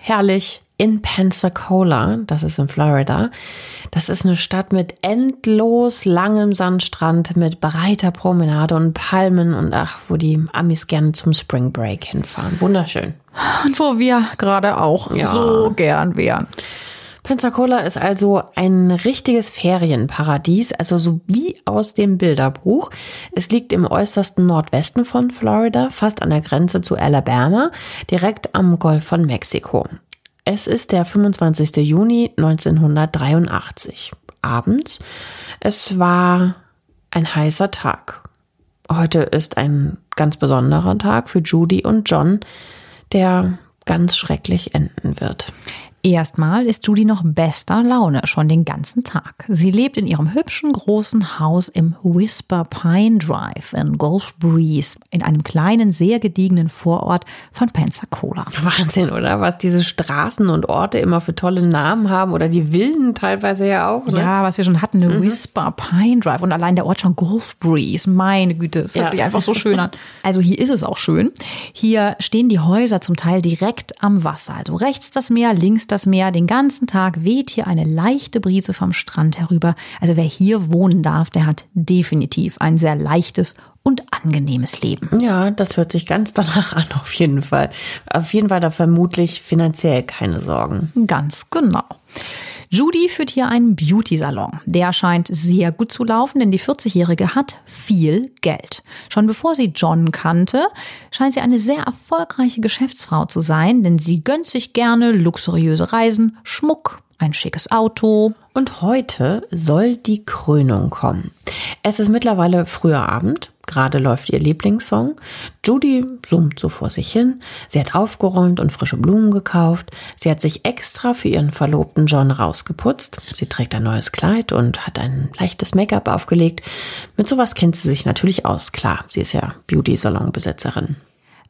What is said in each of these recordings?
herrlich in Pensacola, das ist in Florida. Das ist eine Stadt mit endlos langem Sandstrand, mit breiter Promenade und Palmen und ach, wo die Amis gerne zum Spring Break hinfahren. Wunderschön. Und wo wir gerade auch ja. so gern wären. Pensacola ist also ein richtiges Ferienparadies, also so wie aus dem Bilderbuch. Es liegt im äußersten Nordwesten von Florida, fast an der Grenze zu Alabama, direkt am Golf von Mexiko. Es ist der 25. Juni 1983. Abends. Es war ein heißer Tag. Heute ist ein ganz besonderer Tag für Judy und John, der ganz schrecklich enden wird. Erstmal ist Judy noch bester Laune, schon den ganzen Tag. Sie lebt in ihrem hübschen großen Haus im Whisper Pine Drive in Gulf Breeze, in einem kleinen, sehr gediegenen Vorort von Pensacola. Wahnsinn, oder? Was diese Straßen und Orte immer für tolle Namen haben oder die Villen teilweise ja auch. Ne? Ja, was wir schon hatten, eine mhm. Whisper Pine Drive und allein der Ort schon Gulf Breeze. Meine Güte, es hört ja. sich einfach so schön an. Also hier ist es auch schön. Hier stehen die Häuser zum Teil direkt am Wasser. Also rechts das Meer, links das Meer. Den ganzen Tag weht hier eine leichte Brise vom Strand herüber. Also wer hier wohnen darf, der hat definitiv ein sehr leichtes und angenehmes Leben. Ja, das hört sich ganz danach an, auf jeden Fall. Auf jeden Fall da vermutlich finanziell keine Sorgen. Ganz genau. Judy führt hier einen Beauty-Salon. Der scheint sehr gut zu laufen, denn die 40-Jährige hat viel Geld. Schon bevor sie John kannte, scheint sie eine sehr erfolgreiche Geschäftsfrau zu sein, denn sie gönnt sich gerne luxuriöse Reisen, Schmuck, ein schickes Auto. Und heute soll die Krönung kommen. Es ist mittlerweile früher Abend. Gerade läuft ihr Lieblingssong. Judy summt so vor sich hin. Sie hat aufgeräumt und frische Blumen gekauft. Sie hat sich extra für ihren Verlobten John rausgeputzt. Sie trägt ein neues Kleid und hat ein leichtes Make-up aufgelegt. Mit sowas kennt sie sich natürlich aus. Klar, sie ist ja Beauty-Salon-Besitzerin.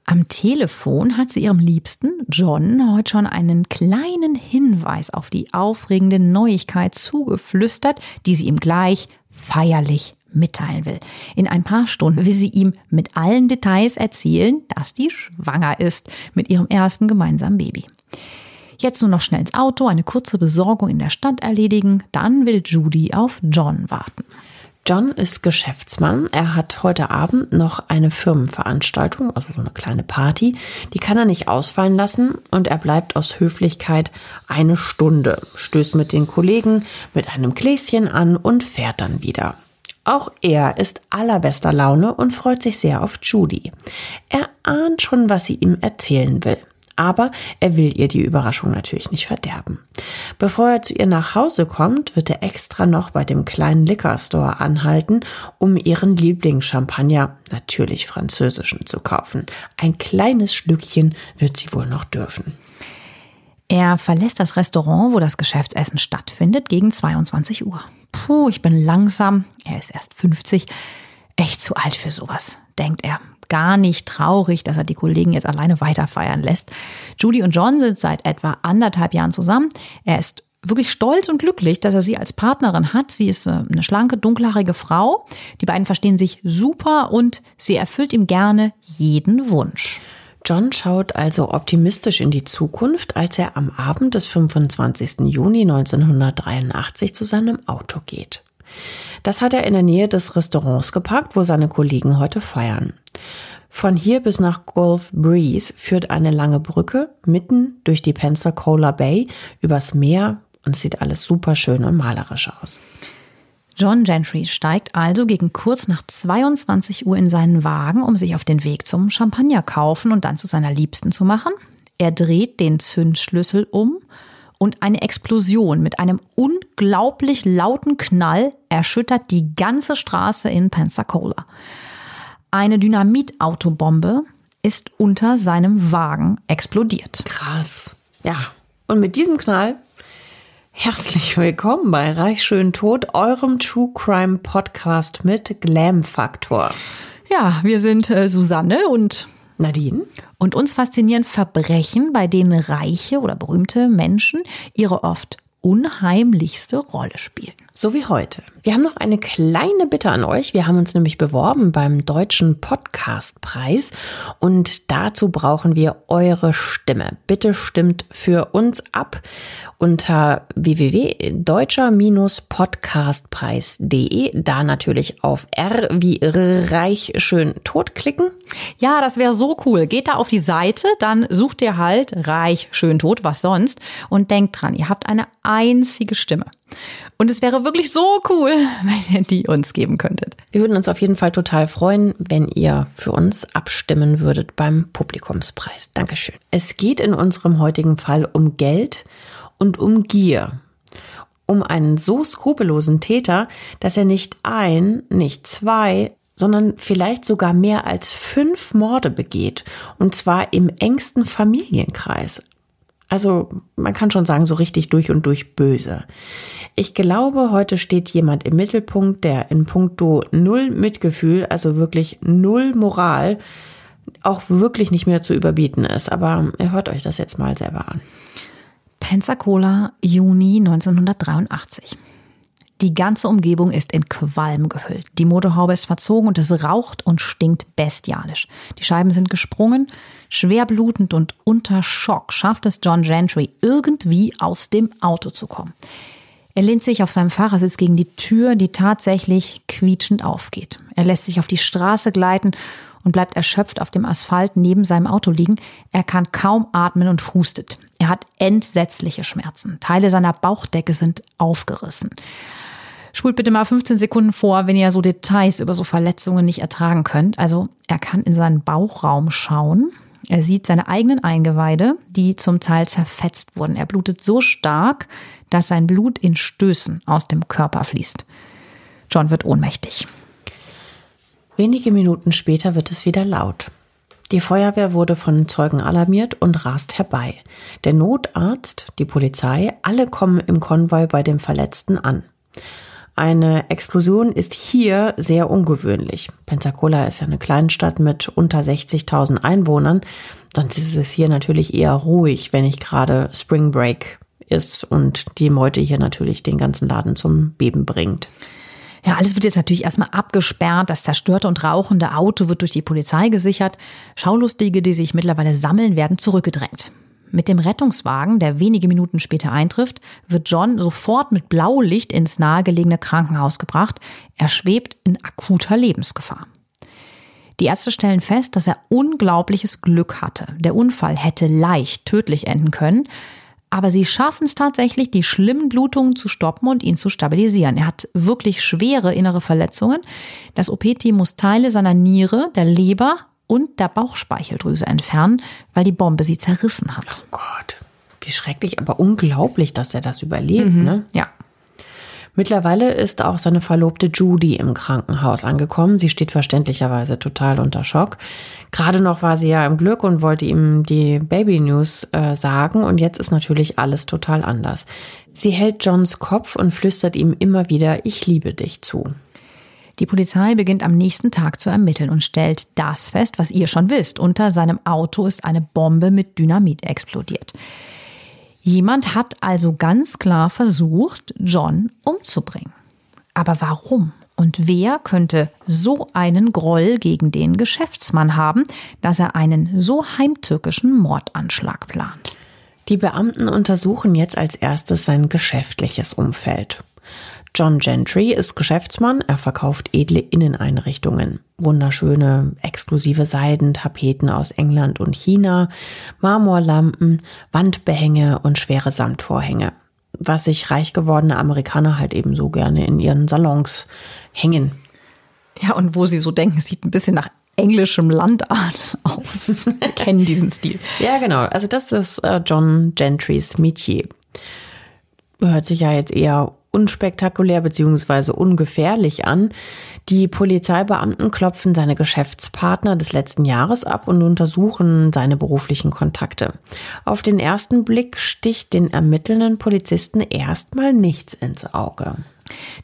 Am Telefon hat sie ihrem Liebsten, John, heute schon einen kleinen Hinweis auf die aufregende Neuigkeit zugeflüstert, die sie ihm gleich feierlich mitteilen will. In ein paar Stunden will sie ihm mit allen Details erzählen, dass die schwanger ist mit ihrem ersten gemeinsamen Baby. Jetzt nur noch schnell ins Auto, eine kurze Besorgung in der Stadt erledigen, dann will Judy auf John warten. John ist Geschäftsmann. Er hat heute Abend noch eine Firmenveranstaltung, also so eine kleine Party. Die kann er nicht ausfallen lassen und er bleibt aus Höflichkeit eine Stunde, stößt mit den Kollegen mit einem Gläschen an und fährt dann wieder. Auch er ist allerbester Laune und freut sich sehr auf Judy. Er ahnt schon, was sie ihm erzählen will aber er will ihr die Überraschung natürlich nicht verderben. Bevor er zu ihr nach Hause kommt, wird er extra noch bei dem kleinen Liquor Store anhalten, um ihren Lieblingschampagner, natürlich französischen, zu kaufen. Ein kleines Schlückchen wird sie wohl noch dürfen. Er verlässt das Restaurant, wo das Geschäftsessen stattfindet, gegen 22 Uhr. Puh, ich bin langsam, er ist erst 50, echt zu alt für sowas, denkt er gar nicht traurig, dass er die Kollegen jetzt alleine weiterfeiern lässt. Judy und John sind seit etwa anderthalb Jahren zusammen. Er ist wirklich stolz und glücklich, dass er sie als Partnerin hat. Sie ist äh, eine schlanke, dunkelhaarige Frau. Die beiden verstehen sich super und sie erfüllt ihm gerne jeden Wunsch. John schaut also optimistisch in die Zukunft, als er am Abend des 25. Juni 1983 zu seinem Auto geht. Das hat er in der Nähe des Restaurants geparkt, wo seine Kollegen heute feiern. Von hier bis nach Gulf Breeze führt eine lange Brücke mitten durch die Pensacola Bay übers Meer und sieht alles super schön und malerisch aus. John Gentry steigt also gegen kurz nach 22 Uhr in seinen Wagen, um sich auf den Weg zum Champagner kaufen und dann zu seiner Liebsten zu machen. Er dreht den Zündschlüssel um und eine Explosion mit einem unglaublich lauten Knall erschüttert die ganze Straße in Pensacola. Eine Dynamitautobombe ist unter seinem Wagen explodiert. Krass. Ja. Und mit diesem Knall Herzlich willkommen bei Reich schön tot, eurem True Crime Podcast mit Glam Faktor. Ja, wir sind äh, Susanne und Nadine. Und uns faszinieren Verbrechen, bei denen reiche oder berühmte Menschen ihre oft unheimlichste Rolle spielen. So wie heute. Wir haben noch eine kleine Bitte an euch. Wir haben uns nämlich beworben beim Deutschen Podcastpreis und dazu brauchen wir eure Stimme. Bitte stimmt für uns ab unter www.deutscher-podcastpreis.de. Da natürlich auf R wie reich schön tot klicken. Ja, das wäre so cool. Geht da auf die Seite, dann sucht ihr halt reich schön tot, was sonst und denkt dran, ihr habt eine einzige Stimme. Und es wäre wirklich so cool, wenn ihr die uns geben könntet. Wir würden uns auf jeden Fall total freuen, wenn ihr für uns abstimmen würdet beim Publikumspreis. Dankeschön. Es geht in unserem heutigen Fall um Geld und um Gier. Um einen so skrupellosen Täter, dass er nicht ein, nicht zwei, sondern vielleicht sogar mehr als fünf Morde begeht. Und zwar im engsten Familienkreis. Also man kann schon sagen, so richtig durch und durch böse. Ich glaube, heute steht jemand im Mittelpunkt, der in puncto null Mitgefühl, also wirklich null Moral, auch wirklich nicht mehr zu überbieten ist. Aber hört euch das jetzt mal selber an. Pensacola, Juni 1983. Die ganze Umgebung ist in Qualm gehüllt. Die Motorhaube ist verzogen und es raucht und stinkt bestialisch. Die Scheiben sind gesprungen. Schwer blutend und unter Schock schafft es John Gentry irgendwie aus dem Auto zu kommen. Er lehnt sich auf seinem Fahrersitz gegen die Tür, die tatsächlich quietschend aufgeht. Er lässt sich auf die Straße gleiten und bleibt erschöpft auf dem Asphalt neben seinem Auto liegen. Er kann kaum atmen und hustet. Er hat entsetzliche Schmerzen. Teile seiner Bauchdecke sind aufgerissen. Spult bitte mal 15 Sekunden vor, wenn ihr so Details über so Verletzungen nicht ertragen könnt. Also er kann in seinen Bauchraum schauen. Er sieht seine eigenen Eingeweide, die zum Teil zerfetzt wurden. Er blutet so stark, dass sein Blut in Stößen aus dem Körper fließt. John wird ohnmächtig. Wenige Minuten später wird es wieder laut. Die Feuerwehr wurde von Zeugen alarmiert und rast herbei. Der Notarzt, die Polizei, alle kommen im Konvoi bei dem Verletzten an. Eine Explosion ist hier sehr ungewöhnlich. Pensacola ist ja eine Kleinstadt mit unter 60.000 Einwohnern. Sonst ist es hier natürlich eher ruhig, wenn nicht gerade Spring Break ist und die Meute hier natürlich den ganzen Laden zum Beben bringt. Ja, alles wird jetzt natürlich erstmal abgesperrt. Das zerstörte und rauchende Auto wird durch die Polizei gesichert. Schaulustige, die sich mittlerweile sammeln, werden zurückgedrängt. Mit dem Rettungswagen, der wenige Minuten später eintrifft, wird John sofort mit Blaulicht ins nahegelegene Krankenhaus gebracht. Er schwebt in akuter Lebensgefahr. Die Ärzte stellen fest, dass er unglaubliches Glück hatte. Der Unfall hätte leicht tödlich enden können, aber sie schaffen es tatsächlich, die schlimmen Blutungen zu stoppen und ihn zu stabilisieren. Er hat wirklich schwere innere Verletzungen. Das OP-Team muss Teile seiner Niere, der Leber und der Bauchspeicheldrüse entfernen, weil die Bombe sie zerrissen hat. Oh Gott, wie schrecklich, aber unglaublich, dass er das überlebt, mhm. ne? Ja. Mittlerweile ist auch seine Verlobte Judy im Krankenhaus angekommen. Sie steht verständlicherweise total unter Schock. Gerade noch war sie ja im Glück und wollte ihm die Baby News äh, sagen und jetzt ist natürlich alles total anders. Sie hält Johns Kopf und flüstert ihm immer wieder, ich liebe dich zu. Die Polizei beginnt am nächsten Tag zu ermitteln und stellt das fest, was ihr schon wisst. Unter seinem Auto ist eine Bombe mit Dynamit explodiert. Jemand hat also ganz klar versucht, John umzubringen. Aber warum? Und wer könnte so einen Groll gegen den Geschäftsmann haben, dass er einen so heimtückischen Mordanschlag plant? Die Beamten untersuchen jetzt als erstes sein geschäftliches Umfeld. John Gentry ist Geschäftsmann, er verkauft edle Inneneinrichtungen, wunderschöne exklusive Seidentapeten aus England und China, Marmorlampen, Wandbehänge und schwere Samtvorhänge. was sich reich gewordene Amerikaner halt eben so gerne in ihren Salons hängen. Ja, und wo sie so denken, sieht ein bisschen nach englischem Landadel aus. Wir kennen diesen Stil. Ja, genau. Also das ist äh, John Gentrys Metier. Hört sich ja jetzt eher unspektakulär beziehungsweise ungefährlich an. Die Polizeibeamten klopfen seine Geschäftspartner des letzten Jahres ab und untersuchen seine beruflichen Kontakte. Auf den ersten Blick sticht den ermittelnden Polizisten erstmal nichts ins Auge.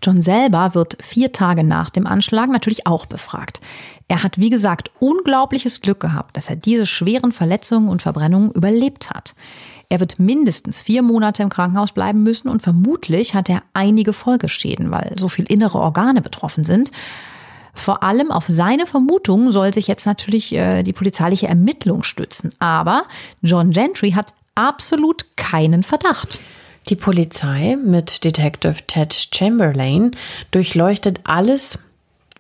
John selber wird vier Tage nach dem Anschlag natürlich auch befragt. Er hat, wie gesagt, unglaubliches Glück gehabt, dass er diese schweren Verletzungen und Verbrennungen überlebt hat. Er wird mindestens vier Monate im Krankenhaus bleiben müssen und vermutlich hat er einige Folgeschäden, weil so viel innere Organe betroffen sind. Vor allem auf seine Vermutung soll sich jetzt natürlich äh, die polizeiliche Ermittlung stützen. Aber John Gentry hat absolut keinen Verdacht. Die Polizei mit Detective Ted Chamberlain durchleuchtet alles,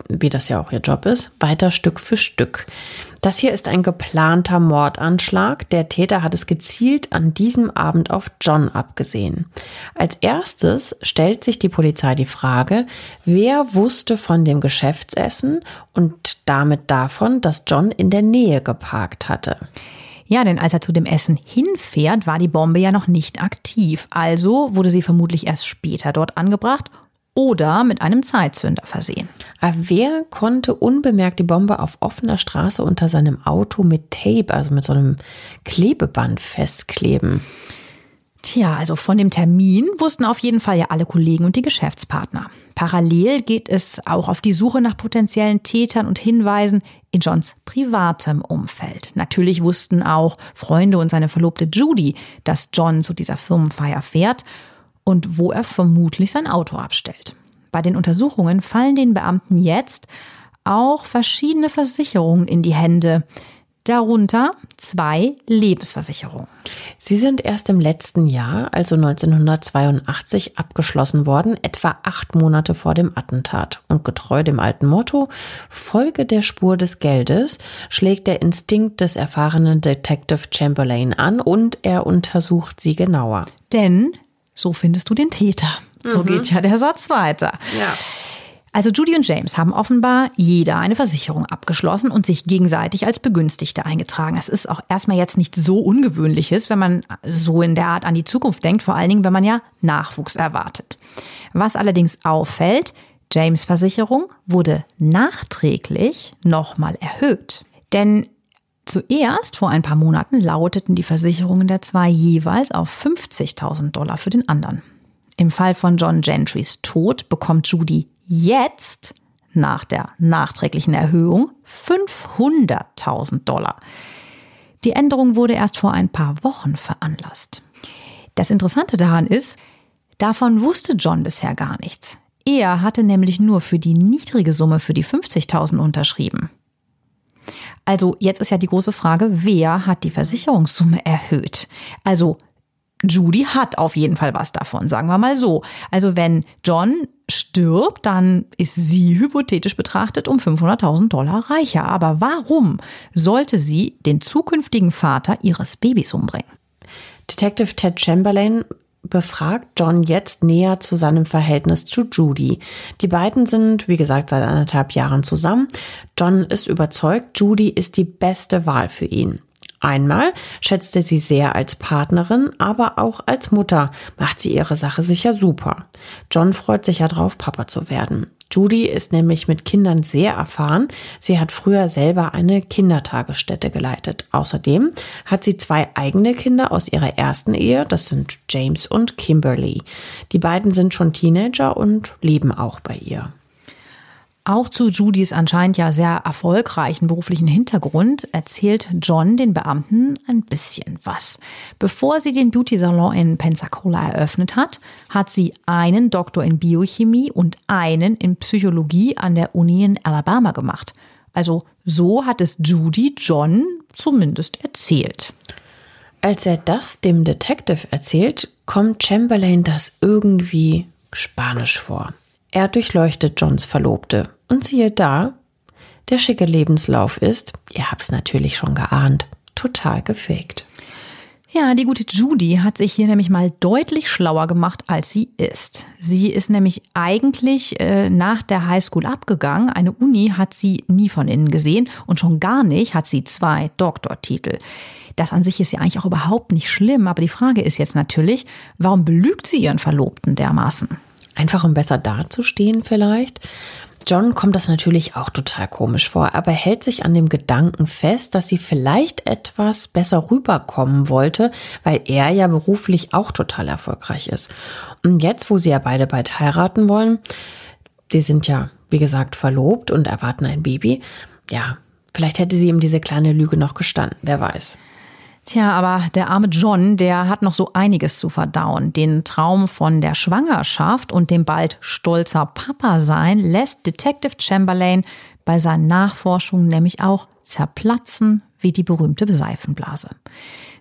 wie das ja auch ihr Job ist, weiter Stück für Stück. Das hier ist ein geplanter Mordanschlag. Der Täter hat es gezielt an diesem Abend auf John abgesehen. Als erstes stellt sich die Polizei die Frage, wer wusste von dem Geschäftsessen und damit davon, dass John in der Nähe geparkt hatte. Ja, denn als er zu dem Essen hinfährt, war die Bombe ja noch nicht aktiv. Also wurde sie vermutlich erst später dort angebracht oder mit einem Zeitzünder versehen. Aber wer konnte unbemerkt die Bombe auf offener Straße unter seinem Auto mit Tape, also mit so einem Klebeband festkleben? Tja, also von dem Termin wussten auf jeden Fall ja alle Kollegen und die Geschäftspartner. Parallel geht es auch auf die Suche nach potenziellen Tätern und Hinweisen in Johns privatem Umfeld. Natürlich wussten auch Freunde und seine Verlobte Judy, dass John zu dieser Firmenfeier fährt und wo er vermutlich sein Auto abstellt. Bei den Untersuchungen fallen den Beamten jetzt auch verschiedene Versicherungen in die Hände, darunter zwei Lebensversicherungen. Sie sind erst im letzten Jahr, also 1982, abgeschlossen worden, etwa acht Monate vor dem Attentat. Und getreu dem alten Motto, Folge der Spur des Geldes, schlägt der Instinkt des erfahrenen Detective Chamberlain an und er untersucht sie genauer. Denn so findest du den Täter. So mhm. geht ja der Satz weiter. Ja. Also Judy und James haben offenbar jeder eine Versicherung abgeschlossen und sich gegenseitig als Begünstigte eingetragen. Das ist auch erstmal jetzt nicht so ungewöhnliches, wenn man so in der Art an die Zukunft denkt, vor allen Dingen, wenn man ja Nachwuchs erwartet. Was allerdings auffällt, James Versicherung wurde nachträglich nochmal erhöht. Denn Zuerst, vor ein paar Monaten, lauteten die Versicherungen der zwei jeweils auf 50.000 Dollar für den anderen. Im Fall von John Gentrys Tod bekommt Judy jetzt nach der nachträglichen Erhöhung 500.000 Dollar. Die Änderung wurde erst vor ein paar Wochen veranlasst. Das Interessante daran ist, davon wusste John bisher gar nichts. Er hatte nämlich nur für die niedrige Summe für die 50.000 unterschrieben. Also jetzt ist ja die große Frage, wer hat die Versicherungssumme erhöht? Also Judy hat auf jeden Fall was davon, sagen wir mal so. Also wenn John stirbt, dann ist sie hypothetisch betrachtet um 500.000 Dollar reicher. Aber warum sollte sie den zukünftigen Vater ihres Babys umbringen? Detective Ted Chamberlain befragt John jetzt näher zu seinem Verhältnis zu Judy. Die beiden sind, wie gesagt, seit anderthalb Jahren zusammen. John ist überzeugt, Judy ist die beste Wahl für ihn. Einmal schätzt er sie sehr als Partnerin, aber auch als Mutter macht sie ihre Sache sicher super. John freut sich ja drauf, Papa zu werden. Judy ist nämlich mit Kindern sehr erfahren. Sie hat früher selber eine Kindertagesstätte geleitet. Außerdem hat sie zwei eigene Kinder aus ihrer ersten Ehe. Das sind James und Kimberly. Die beiden sind schon Teenager und leben auch bei ihr. Auch zu Judys anscheinend ja sehr erfolgreichen beruflichen Hintergrund erzählt John den Beamten ein bisschen was. Bevor sie den Beauty-Salon in Pensacola eröffnet hat, hat sie einen Doktor in Biochemie und einen in Psychologie an der Uni in Alabama gemacht. Also so hat es Judy John zumindest erzählt. Als er das dem Detective erzählt, kommt Chamberlain das irgendwie spanisch vor. Er durchleuchtet Johns Verlobte. Und siehe da, der schicke Lebenslauf ist, ihr habt's natürlich schon geahnt, total gefaked. Ja, die gute Judy hat sich hier nämlich mal deutlich schlauer gemacht, als sie ist. Sie ist nämlich eigentlich äh, nach der Highschool abgegangen. Eine Uni hat sie nie von innen gesehen und schon gar nicht hat sie zwei Doktortitel. Das an sich ist ja eigentlich auch überhaupt nicht schlimm, aber die Frage ist jetzt natürlich, warum belügt sie ihren Verlobten dermaßen? Einfach um besser dazustehen vielleicht. John kommt das natürlich auch total komisch vor, aber hält sich an dem Gedanken fest, dass sie vielleicht etwas besser rüberkommen wollte, weil er ja beruflich auch total erfolgreich ist. Und jetzt, wo sie ja beide bald heiraten wollen, die sind ja, wie gesagt, verlobt und erwarten ein Baby, ja, vielleicht hätte sie ihm diese kleine Lüge noch gestanden, wer weiß. Tja, aber der arme John, der hat noch so einiges zu verdauen. Den Traum von der Schwangerschaft und dem bald stolzer Papa sein lässt Detective Chamberlain bei seinen Nachforschungen nämlich auch zerplatzen wie die berühmte Seifenblase.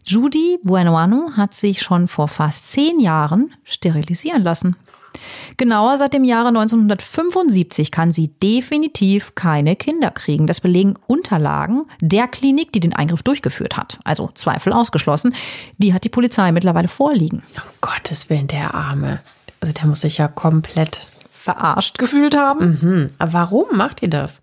Judy Buenoano hat sich schon vor fast zehn Jahren sterilisieren lassen. Genauer seit dem Jahre 1975 kann sie definitiv keine Kinder kriegen. Das belegen Unterlagen der Klinik, die den Eingriff durchgeführt hat. Also Zweifel ausgeschlossen. Die hat die Polizei mittlerweile vorliegen. Um Gottes Willen, der Arme. Also der muss sich ja komplett verarscht gefühlt haben. Mhm. Aber warum macht ihr das?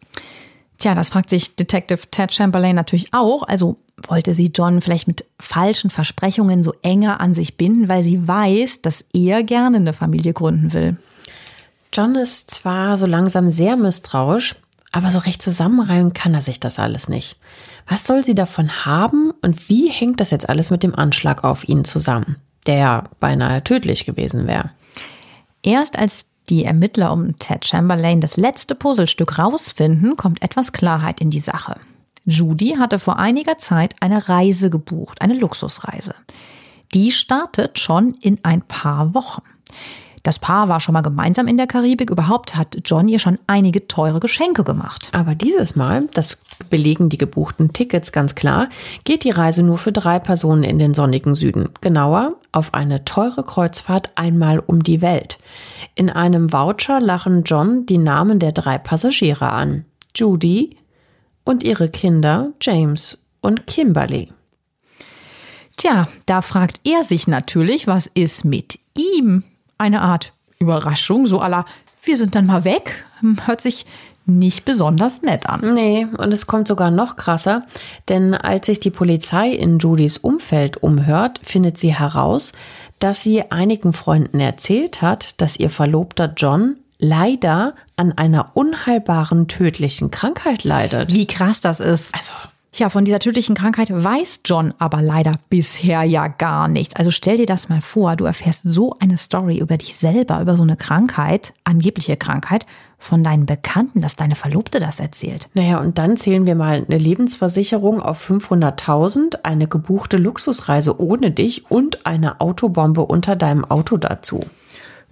Tja, das fragt sich Detective Ted Chamberlain natürlich auch. Also wollte sie John vielleicht mit falschen Versprechungen so enger an sich binden, weil sie weiß, dass er gerne eine Familie gründen will. John ist zwar so langsam sehr misstrauisch, aber so recht zusammenreimen kann er sich das alles nicht. Was soll sie davon haben und wie hängt das jetzt alles mit dem Anschlag auf ihn zusammen, der ja beinahe tödlich gewesen wäre? Erst als die Ermittler um Ted Chamberlain das letzte Puzzlestück rausfinden, kommt etwas Klarheit in die Sache. Judy hatte vor einiger Zeit eine Reise gebucht, eine Luxusreise. Die startet schon in ein paar Wochen. Das Paar war schon mal gemeinsam in der Karibik. Überhaupt hat John ihr schon einige teure Geschenke gemacht. Aber dieses Mal, das belegen die gebuchten Tickets ganz klar, geht die Reise nur für drei Personen in den sonnigen Süden. Genauer auf eine teure Kreuzfahrt einmal um die Welt. In einem Voucher lachen John die Namen der drei Passagiere an. Judy, und ihre Kinder James und Kimberly. Tja, da fragt er sich natürlich, was ist mit ihm? Eine Art Überraschung, so aller, wir sind dann mal weg. Hört sich nicht besonders nett an. Nee, und es kommt sogar noch krasser, denn als sich die Polizei in Judys Umfeld umhört, findet sie heraus, dass sie einigen Freunden erzählt hat, dass ihr Verlobter John leider an einer unheilbaren tödlichen Krankheit leidet. Wie krass das ist. Also. Ja, von dieser tödlichen Krankheit weiß John aber leider bisher ja gar nichts. Also stell dir das mal vor, du erfährst so eine Story über dich selber, über so eine Krankheit, angebliche Krankheit, von deinen Bekannten, dass deine Verlobte das erzählt. Naja, und dann zählen wir mal eine Lebensversicherung auf 500.000, eine gebuchte Luxusreise ohne dich und eine Autobombe unter deinem Auto dazu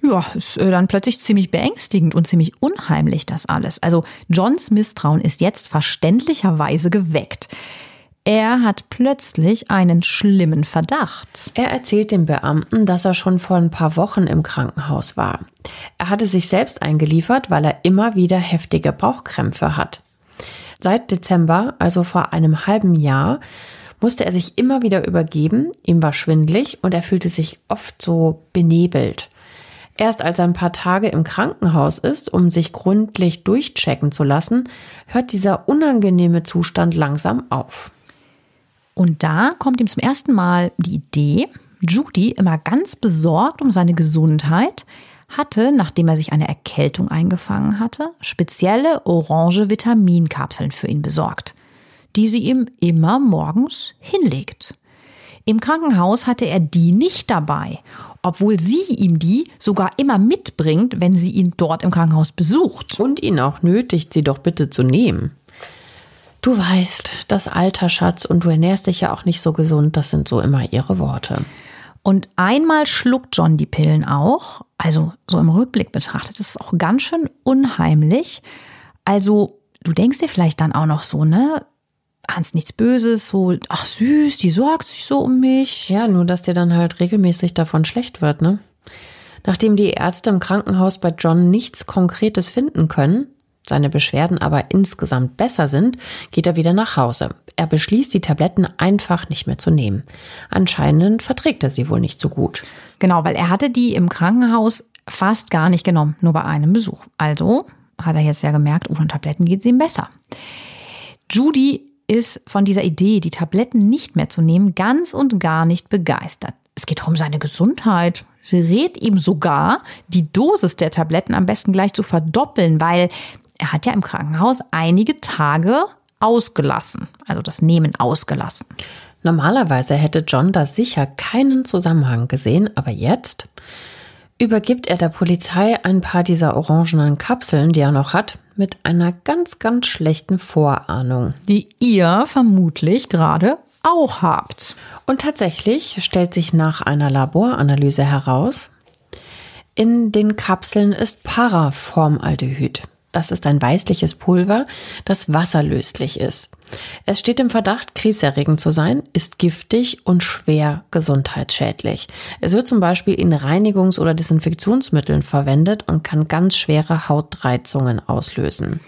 ja, ist äh, dann plötzlich ziemlich beängstigend und ziemlich unheimlich das alles. Also Johns Misstrauen ist jetzt verständlicherweise geweckt. Er hat plötzlich einen schlimmen Verdacht. Er erzählt dem Beamten, dass er schon vor ein paar Wochen im Krankenhaus war. Er hatte sich selbst eingeliefert, weil er immer wieder heftige Bauchkrämpfe hat. Seit Dezember, also vor einem halben Jahr, musste er sich immer wieder übergeben, ihm war schwindlig und er fühlte sich oft so benebelt. Erst als er ein paar Tage im Krankenhaus ist, um sich gründlich durchchecken zu lassen, hört dieser unangenehme Zustand langsam auf. Und da kommt ihm zum ersten Mal die Idee, Judy, immer ganz besorgt um seine Gesundheit, hatte, nachdem er sich eine Erkältung eingefangen hatte, spezielle orange Vitaminkapseln für ihn besorgt, die sie ihm immer morgens hinlegt. Im Krankenhaus hatte er die nicht dabei obwohl sie ihm die sogar immer mitbringt, wenn sie ihn dort im Krankenhaus besucht. Und ihn auch nötigt, sie doch bitte zu nehmen. Du weißt, das Alter, Schatz, und du ernährst dich ja auch nicht so gesund, das sind so immer ihre Worte. Und einmal schluckt John die Pillen auch, also so im Rückblick betrachtet, das ist auch ganz schön unheimlich. Also, du denkst dir vielleicht dann auch noch so, ne? Hans nichts Böses, so, ach süß, die sorgt sich so um mich. Ja, nur dass dir dann halt regelmäßig davon schlecht wird, ne? Nachdem die Ärzte im Krankenhaus bei John nichts Konkretes finden können, seine Beschwerden aber insgesamt besser sind, geht er wieder nach Hause. Er beschließt, die Tabletten einfach nicht mehr zu nehmen. Anscheinend verträgt er sie wohl nicht so gut. Genau, weil er hatte die im Krankenhaus fast gar nicht genommen, nur bei einem Besuch. Also hat er jetzt ja gemerkt, ohne Tabletten geht es ihm besser. Judy ist von dieser Idee, die Tabletten nicht mehr zu nehmen, ganz und gar nicht begeistert. Es geht um seine Gesundheit. Sie rät ihm sogar, die Dosis der Tabletten am besten gleich zu verdoppeln, weil er hat ja im Krankenhaus einige Tage ausgelassen, also das Nehmen ausgelassen. Normalerweise hätte John da sicher keinen Zusammenhang gesehen, aber jetzt übergibt er der Polizei ein paar dieser orangenen Kapseln, die er noch hat, mit einer ganz, ganz schlechten Vorahnung. Die ihr vermutlich gerade auch habt. Und tatsächlich stellt sich nach einer Laboranalyse heraus, in den Kapseln ist Paraformaldehyd. Das ist ein weißliches Pulver, das wasserlöslich ist. Es steht im Verdacht, krebserregend zu sein, ist giftig und schwer gesundheitsschädlich. Es wird zum Beispiel in Reinigungs- oder Desinfektionsmitteln verwendet und kann ganz schwere Hautreizungen auslösen.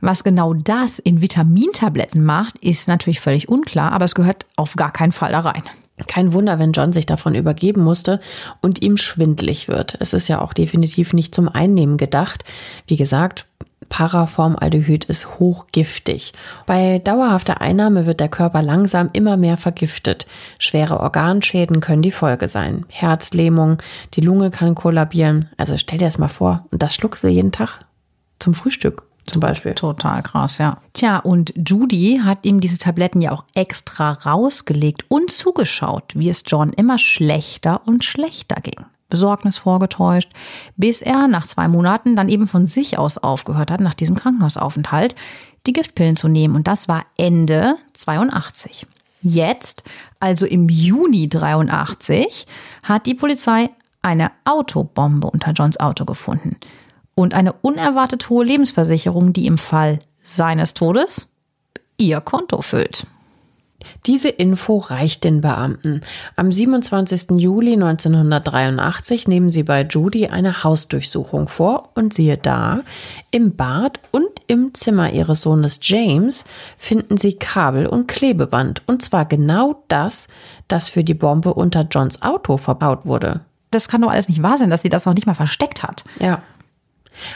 Was genau das in Vitamintabletten macht, ist natürlich völlig unklar, aber es gehört auf gar keinen Fall da rein. Kein Wunder, wenn John sich davon übergeben musste und ihm schwindlig wird. Es ist ja auch definitiv nicht zum Einnehmen gedacht. Wie gesagt, Paraformaldehyd ist hochgiftig. Bei dauerhafter Einnahme wird der Körper langsam immer mehr vergiftet. Schwere Organschäden können die Folge sein. Herzlähmung, die Lunge kann kollabieren. Also stell dir das mal vor. Und das schluckst du jeden Tag zum Frühstück zum Beispiel. Total krass, ja. Tja, und Judy hat ihm diese Tabletten ja auch extra rausgelegt und zugeschaut, wie es John immer schlechter und schlechter ging. Besorgnis vorgetäuscht, bis er nach zwei Monaten dann eben von sich aus aufgehört hat, nach diesem Krankenhausaufenthalt, die Giftpillen zu nehmen. Und das war Ende 82. Jetzt, also im Juni 83, hat die Polizei eine Autobombe unter Johns Auto gefunden. Und eine unerwartet hohe Lebensversicherung, die im Fall seines Todes ihr Konto füllt. Diese Info reicht den Beamten. Am 27. Juli 1983 nehmen sie bei Judy eine Hausdurchsuchung vor und siehe da, im Bad und im Zimmer ihres Sohnes James finden sie Kabel und Klebeband und zwar genau das, das für die Bombe unter Johns Auto verbaut wurde. Das kann doch alles nicht wahr sein, dass sie das noch nicht mal versteckt hat. Ja.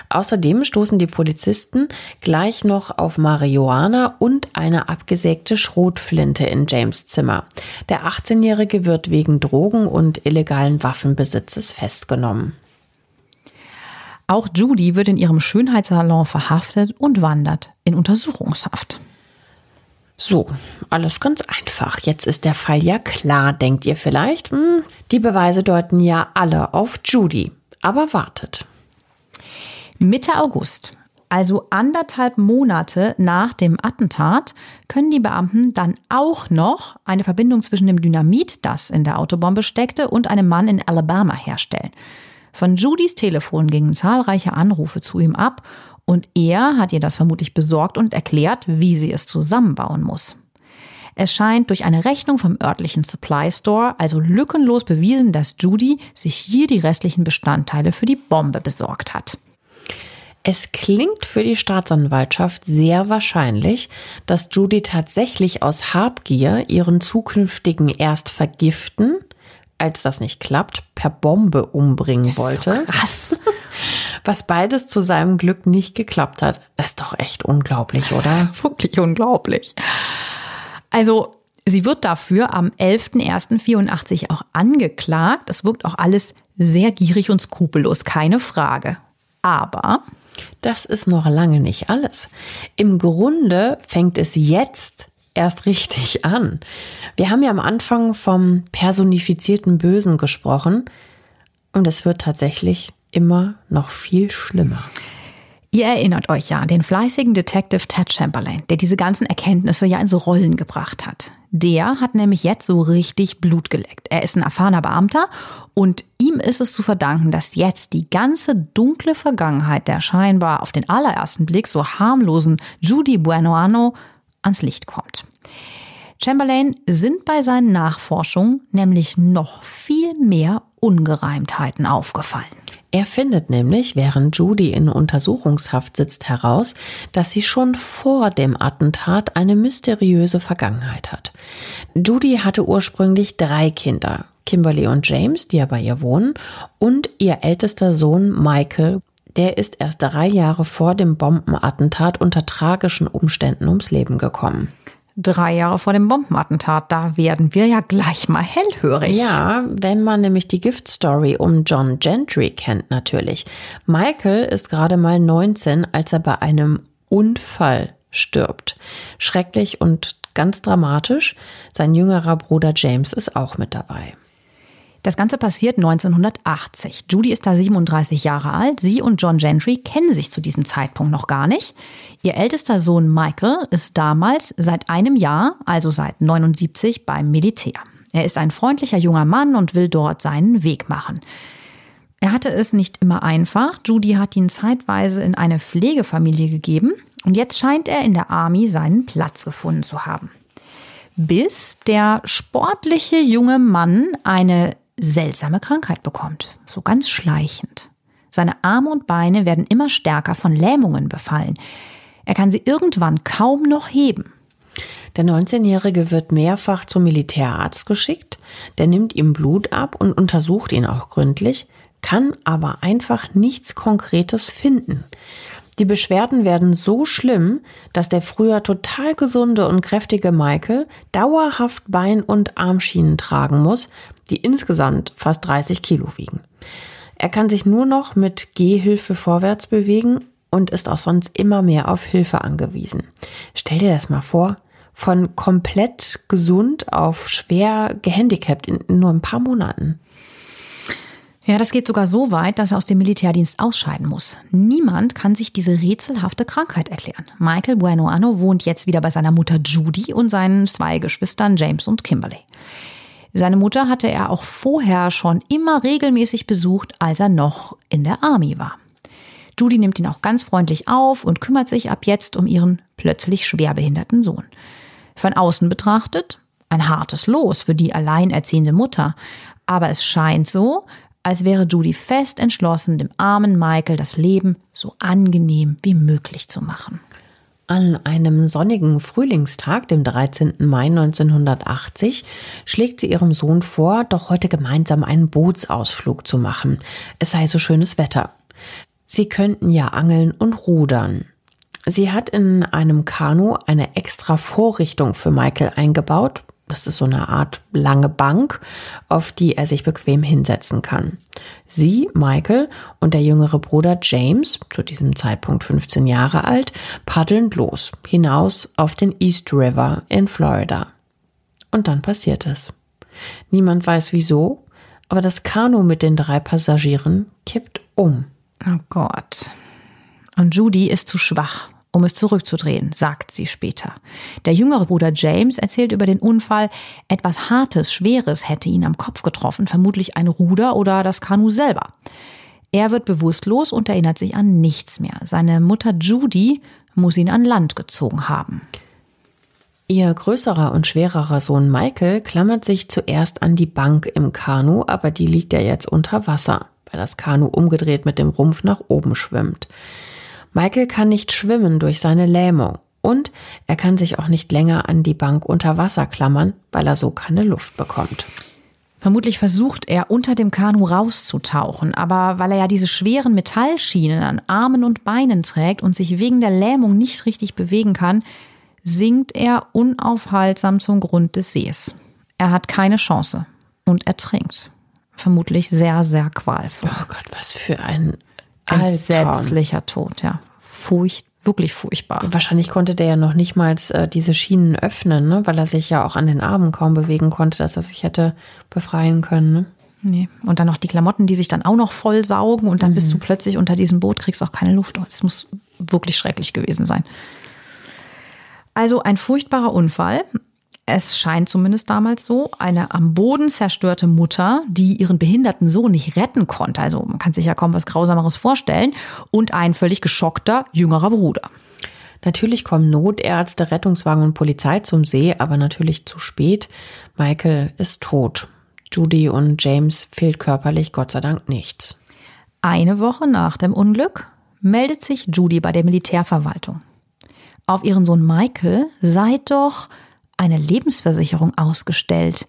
Außerdem stoßen die Polizisten gleich noch auf Marihuana und eine abgesägte Schrotflinte in James Zimmer. Der 18-Jährige wird wegen Drogen und illegalen Waffenbesitzes festgenommen. Auch Judy wird in ihrem Schönheitssalon verhaftet und wandert in Untersuchungshaft. So, alles ganz einfach. Jetzt ist der Fall ja klar, denkt ihr vielleicht. Hm, die Beweise deuten ja alle auf Judy. Aber wartet. Mitte August, also anderthalb Monate nach dem Attentat, können die Beamten dann auch noch eine Verbindung zwischen dem Dynamit, das in der Autobombe steckte, und einem Mann in Alabama herstellen. Von Judys Telefon gingen zahlreiche Anrufe zu ihm ab und er hat ihr das vermutlich besorgt und erklärt, wie sie es zusammenbauen muss. Es scheint durch eine Rechnung vom örtlichen Supply Store also lückenlos bewiesen, dass Judy sich hier die restlichen Bestandteile für die Bombe besorgt hat. Es klingt für die Staatsanwaltschaft sehr wahrscheinlich, dass Judy tatsächlich aus Habgier ihren zukünftigen erst vergiften, als das nicht klappt, per Bombe umbringen das wollte. Ist so krass. Was beides zu seinem Glück nicht geklappt hat. Das ist doch echt unglaublich, oder? Wirklich unglaublich. Also, sie wird dafür am 11.01.84 auch angeklagt. Es wirkt auch alles sehr gierig und skrupellos, keine Frage. Aber das ist noch lange nicht alles. Im Grunde fängt es jetzt erst richtig an. Wir haben ja am Anfang vom personifizierten Bösen gesprochen und es wird tatsächlich immer noch viel schlimmer. Ihr erinnert euch ja an den fleißigen Detective Ted Chamberlain, der diese ganzen Erkenntnisse ja ins Rollen gebracht hat. Der hat nämlich jetzt so richtig Blut geleckt. Er ist ein erfahrener Beamter und ihm ist es zu verdanken, dass jetzt die ganze dunkle Vergangenheit der scheinbar auf den allerersten Blick so harmlosen Judy Buenoano ans Licht kommt. Chamberlain sind bei seinen Nachforschungen nämlich noch viel mehr Ungereimtheiten aufgefallen. Er findet nämlich, während Judy in Untersuchungshaft sitzt, heraus, dass sie schon vor dem Attentat eine mysteriöse Vergangenheit hat. Judy hatte ursprünglich drei Kinder, Kimberly und James, die ja bei ihr wohnen, und ihr ältester Sohn Michael, der ist erst drei Jahre vor dem Bombenattentat unter tragischen Umständen ums Leben gekommen. Drei Jahre vor dem Bombenattentat, da werden wir ja gleich mal hellhörig. Ja, wenn man nämlich die Giftstory um John Gentry kennt natürlich. Michael ist gerade mal 19, als er bei einem Unfall stirbt. Schrecklich und ganz dramatisch. Sein jüngerer Bruder James ist auch mit dabei. Das Ganze passiert 1980. Judy ist da 37 Jahre alt. Sie und John Gentry kennen sich zu diesem Zeitpunkt noch gar nicht. Ihr ältester Sohn Michael ist damals seit einem Jahr, also seit 79, beim Militär. Er ist ein freundlicher junger Mann und will dort seinen Weg machen. Er hatte es nicht immer einfach. Judy hat ihn zeitweise in eine Pflegefamilie gegeben und jetzt scheint er in der Army seinen Platz gefunden zu haben. Bis der sportliche junge Mann eine seltsame Krankheit bekommt, so ganz schleichend. Seine Arme und Beine werden immer stärker von Lähmungen befallen. Er kann sie irgendwann kaum noch heben. Der 19-Jährige wird mehrfach zum Militärarzt geschickt, der nimmt ihm Blut ab und untersucht ihn auch gründlich, kann aber einfach nichts Konkretes finden. Die Beschwerden werden so schlimm, dass der früher total gesunde und kräftige Michael dauerhaft Bein- und Armschienen tragen muss, die insgesamt fast 30 Kilo wiegen. Er kann sich nur noch mit Gehhilfe vorwärts bewegen und ist auch sonst immer mehr auf Hilfe angewiesen. Stell dir das mal vor, von komplett gesund auf schwer gehandicapt in nur ein paar Monaten. Ja, das geht sogar so weit, dass er aus dem Militärdienst ausscheiden muss. Niemand kann sich diese rätselhafte Krankheit erklären. Michael Bueno Anno wohnt jetzt wieder bei seiner Mutter Judy und seinen zwei Geschwistern James und Kimberly. Seine Mutter hatte er auch vorher schon immer regelmäßig besucht, als er noch in der Army war. Judy nimmt ihn auch ganz freundlich auf und kümmert sich ab jetzt um ihren plötzlich schwerbehinderten Sohn. Von außen betrachtet ein hartes Los für die alleinerziehende Mutter, aber es scheint so, als wäre Judy fest entschlossen, dem armen Michael das Leben so angenehm wie möglich zu machen. An einem sonnigen Frühlingstag, dem 13. Mai 1980, schlägt sie ihrem Sohn vor, doch heute gemeinsam einen Bootsausflug zu machen. Es sei so schönes Wetter. Sie könnten ja angeln und rudern. Sie hat in einem Kanu eine extra Vorrichtung für Michael eingebaut, das ist so eine Art lange Bank, auf die er sich bequem hinsetzen kann. Sie, Michael und der jüngere Bruder James, zu diesem Zeitpunkt 15 Jahre alt, paddeln los, hinaus auf den East River in Florida. Und dann passiert es. Niemand weiß wieso, aber das Kanu mit den drei Passagieren kippt um. Oh Gott. Und Judy ist zu schwach, um es zurückzudrehen, sagt sie später. Der jüngere Bruder James erzählt über den Unfall, etwas Hartes, Schweres hätte ihn am Kopf getroffen, vermutlich ein Ruder oder das Kanu selber. Er wird bewusstlos und erinnert sich an nichts mehr. Seine Mutter Judy muss ihn an Land gezogen haben. Ihr größerer und schwererer Sohn Michael klammert sich zuerst an die Bank im Kanu, aber die liegt ja jetzt unter Wasser, weil das Kanu umgedreht mit dem Rumpf nach oben schwimmt. Michael kann nicht schwimmen durch seine Lähmung und er kann sich auch nicht länger an die Bank unter Wasser klammern, weil er so keine Luft bekommt. Vermutlich versucht er unter dem Kanu rauszutauchen, aber weil er ja diese schweren Metallschienen an Armen und Beinen trägt und sich wegen der Lähmung nicht richtig bewegen kann, sinkt er unaufhaltsam zum Grund des Sees. Er hat keine Chance und ertrinkt. Vermutlich sehr, sehr qualvoll. Oh Gott, was für ein Entsetzlicher Tod, ja. Furcht, wirklich furchtbar. Wahrscheinlich konnte der ja noch nicht mal äh, diese Schienen öffnen, ne? weil er sich ja auch an den Armen kaum bewegen konnte, dass er sich hätte befreien können. Ne? Nee. Und dann noch die Klamotten, die sich dann auch noch voll saugen und dann mhm. bist du plötzlich unter diesem Boot, kriegst auch keine Luft. Es muss wirklich schrecklich gewesen sein. Also ein furchtbarer Unfall es scheint zumindest damals so, eine am Boden zerstörte Mutter, die ihren behinderten Sohn nicht retten konnte. Also man kann sich ja kaum was Grausameres vorstellen. Und ein völlig geschockter jüngerer Bruder. Natürlich kommen Notärzte, Rettungswagen und Polizei zum See, aber natürlich zu spät. Michael ist tot. Judy und James fehlt körperlich Gott sei Dank nichts. Eine Woche nach dem Unglück meldet sich Judy bei der Militärverwaltung. Auf ihren Sohn Michael sei doch eine Lebensversicherung ausgestellt.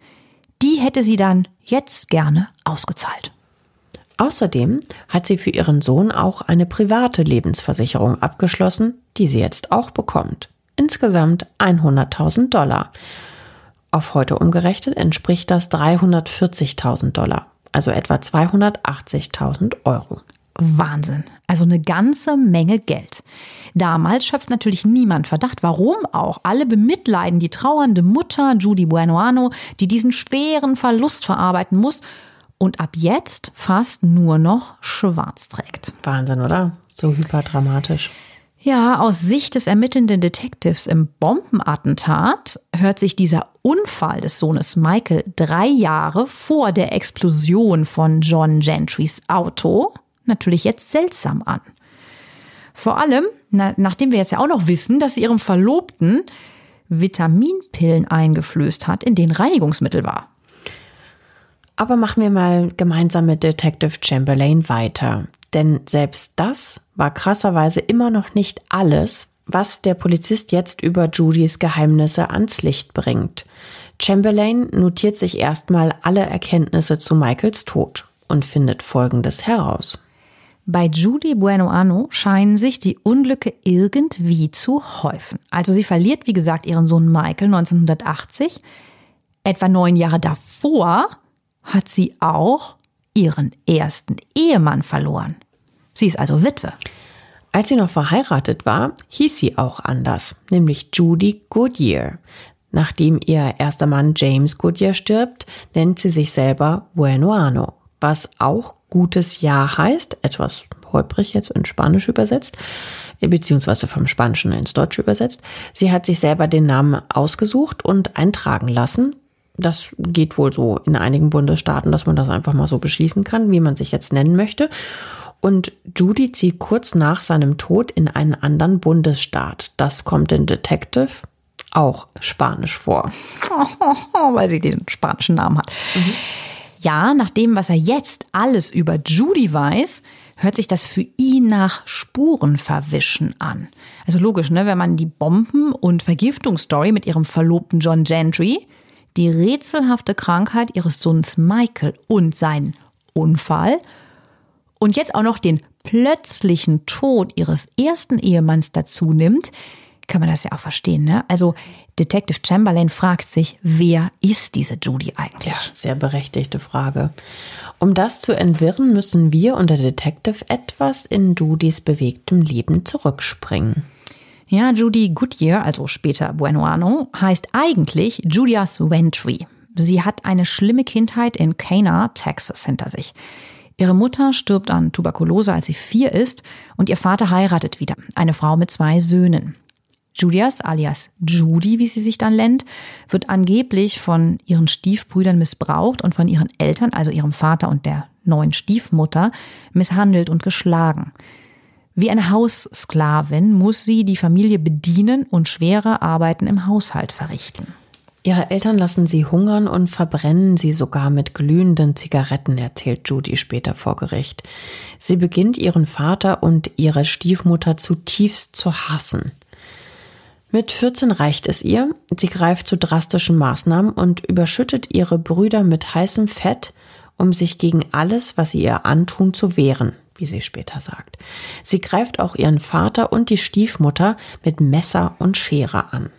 Die hätte sie dann jetzt gerne ausgezahlt. Außerdem hat sie für ihren Sohn auch eine private Lebensversicherung abgeschlossen, die sie jetzt auch bekommt. Insgesamt 100.000 Dollar. Auf heute umgerechnet entspricht das 340.000 Dollar, also etwa 280.000 Euro. Wahnsinn. Also eine ganze Menge Geld. Damals schöpft natürlich niemand Verdacht. Warum auch? Alle bemitleiden die trauernde Mutter Judy Buenoano, die diesen schweren Verlust verarbeiten muss und ab jetzt fast nur noch schwarz trägt. Wahnsinn, oder? So hyperdramatisch. Ja, aus Sicht des ermittelnden Detectives im Bombenattentat hört sich dieser Unfall des Sohnes Michael drei Jahre vor der Explosion von John Gentrys Auto natürlich jetzt seltsam an. Vor allem, na, nachdem wir jetzt ja auch noch wissen, dass sie ihrem Verlobten Vitaminpillen eingeflößt hat, in denen Reinigungsmittel war. Aber machen wir mal gemeinsam mit Detective Chamberlain weiter. Denn selbst das war krasserweise immer noch nicht alles, was der Polizist jetzt über Judys Geheimnisse ans Licht bringt. Chamberlain notiert sich erstmal alle Erkenntnisse zu Michaels Tod und findet Folgendes heraus. Bei Judy Buenoano scheinen sich die Unglücke irgendwie zu häufen. Also sie verliert, wie gesagt, ihren Sohn Michael 1980. Etwa neun Jahre davor hat sie auch ihren ersten Ehemann verloren. Sie ist also Witwe. Als sie noch verheiratet war, hieß sie auch anders, nämlich Judy Goodyear. Nachdem ihr erster Mann James Goodyear stirbt, nennt sie sich selber Buenoano, was auch gutes Jahr heißt, etwas holprig jetzt in Spanisch übersetzt, beziehungsweise vom Spanischen ins Deutsche übersetzt. Sie hat sich selber den Namen ausgesucht und eintragen lassen. Das geht wohl so in einigen Bundesstaaten, dass man das einfach mal so beschließen kann, wie man sich jetzt nennen möchte. Und Judy zieht kurz nach seinem Tod in einen anderen Bundesstaat. Das kommt in Detective auch Spanisch vor. Weil sie den spanischen Namen hat. Mhm. Ja, nach dem, was er jetzt alles über Judy weiß, hört sich das für ihn nach Spurenverwischen an. Also logisch, ne, wenn man die Bomben- und Vergiftungsstory mit ihrem Verlobten John Gentry, die rätselhafte Krankheit ihres Sohns Michael und seinen Unfall und jetzt auch noch den plötzlichen Tod ihres ersten Ehemanns dazu nimmt, kann man das ja auch verstehen. Ne? Also Detective Chamberlain fragt sich, wer ist diese Judy eigentlich? Ja, sehr berechtigte Frage. Um das zu entwirren, müssen wir und der Detective etwas in Judys bewegtem Leben zurückspringen. Ja, Judy Goodyear, also später Buenoano, heißt eigentlich Julia Swentry. Sie hat eine schlimme Kindheit in Cana, Texas hinter sich. Ihre Mutter stirbt an Tuberkulose, als sie vier ist, und ihr Vater heiratet wieder, eine Frau mit zwei Söhnen. Julias, alias Judy, wie sie sich dann nennt, wird angeblich von ihren Stiefbrüdern missbraucht und von ihren Eltern, also ihrem Vater und der neuen Stiefmutter, misshandelt und geschlagen. Wie eine Haussklavin muss sie die Familie bedienen und schwere Arbeiten im Haushalt verrichten. Ihre Eltern lassen sie hungern und verbrennen sie sogar mit glühenden Zigaretten, erzählt Judy später vor Gericht. Sie beginnt ihren Vater und ihre Stiefmutter zutiefst zu hassen. Mit 14 reicht es ihr. Sie greift zu drastischen Maßnahmen und überschüttet ihre Brüder mit heißem Fett, um sich gegen alles, was sie ihr antun, zu wehren, wie sie später sagt. Sie greift auch ihren Vater und die Stiefmutter mit Messer und Schere an.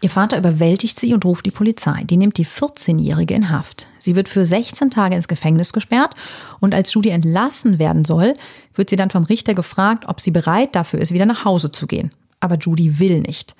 Ihr Vater überwältigt sie und ruft die Polizei. Die nimmt die 14-Jährige in Haft. Sie wird für 16 Tage ins Gefängnis gesperrt und als Judy entlassen werden soll, wird sie dann vom Richter gefragt, ob sie bereit dafür ist, wieder nach Hause zu gehen aber Judy will nicht.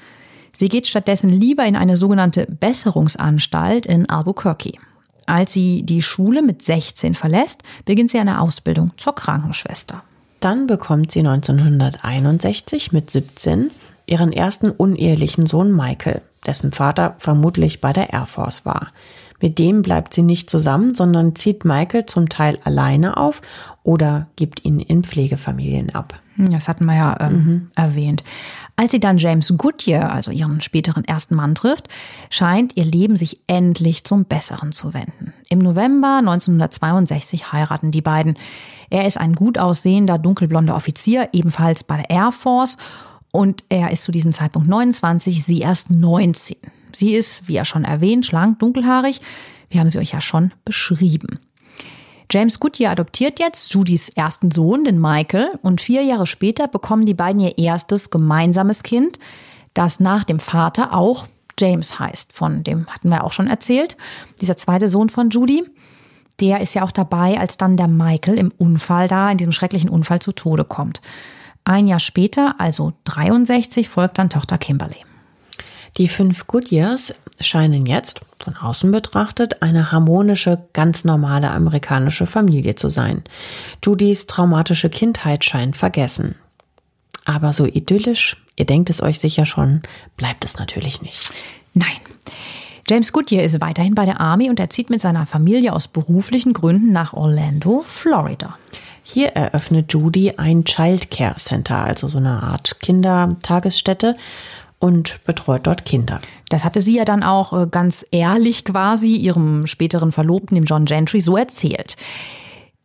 Sie geht stattdessen lieber in eine sogenannte Besserungsanstalt in Albuquerque. Als sie die Schule mit 16 verlässt, beginnt sie eine Ausbildung zur Krankenschwester. Dann bekommt sie 1961 mit 17 ihren ersten unehelichen Sohn Michael, dessen Vater vermutlich bei der Air Force war. Mit dem bleibt sie nicht zusammen, sondern zieht Michael zum Teil alleine auf oder gibt ihn in Pflegefamilien ab. Das hatten wir ja ähm, mhm. erwähnt. Als sie dann James Goodyear, also ihren späteren ersten Mann, trifft, scheint ihr Leben sich endlich zum Besseren zu wenden. Im November 1962 heiraten die beiden. Er ist ein gut aussehender, dunkelblonder Offizier, ebenfalls bei der Air Force. Und er ist zu diesem Zeitpunkt 29, sie erst 19. Sie ist, wie er schon erwähnt, schlank, dunkelhaarig. Wir haben sie euch ja schon beschrieben. James Goodyear adoptiert jetzt Judys ersten Sohn, den Michael, und vier Jahre später bekommen die beiden ihr erstes gemeinsames Kind, das nach dem Vater auch James heißt. Von dem hatten wir auch schon erzählt. Dieser zweite Sohn von Judy, der ist ja auch dabei, als dann der Michael im Unfall da, in diesem schrecklichen Unfall zu Tode kommt. Ein Jahr später, also 63, folgt dann Tochter Kimberly. Die fünf Goodyears scheinen jetzt, von außen betrachtet, eine harmonische, ganz normale amerikanische Familie zu sein. Judys traumatische Kindheit scheint vergessen. Aber so idyllisch, ihr denkt es euch sicher schon, bleibt es natürlich nicht. Nein. James Goodyear ist weiterhin bei der Army und er zieht mit seiner Familie aus beruflichen Gründen nach Orlando, Florida. Hier eröffnet Judy ein Child Care Center, also so eine Art Kindertagesstätte und betreut dort Kinder. Das hatte sie ja dann auch äh, ganz ehrlich quasi ihrem späteren Verlobten, dem John Gentry, so erzählt.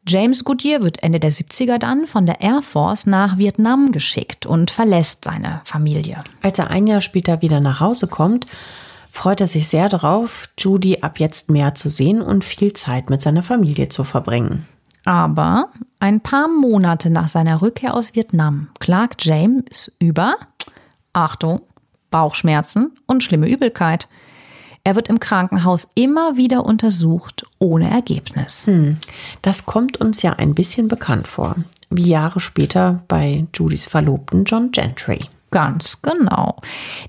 James Goodyear wird Ende der 70er dann von der Air Force nach Vietnam geschickt und verlässt seine Familie. Als er ein Jahr später wieder nach Hause kommt, freut er sich sehr darauf, Judy ab jetzt mehr zu sehen und viel Zeit mit seiner Familie zu verbringen. Aber ein paar Monate nach seiner Rückkehr aus Vietnam klagt James über, Achtung, Bauchschmerzen und schlimme Übelkeit. Er wird im Krankenhaus immer wieder untersucht, ohne Ergebnis. Hm, das kommt uns ja ein bisschen bekannt vor, wie Jahre später bei Judys Verlobten John Gentry. Ganz genau.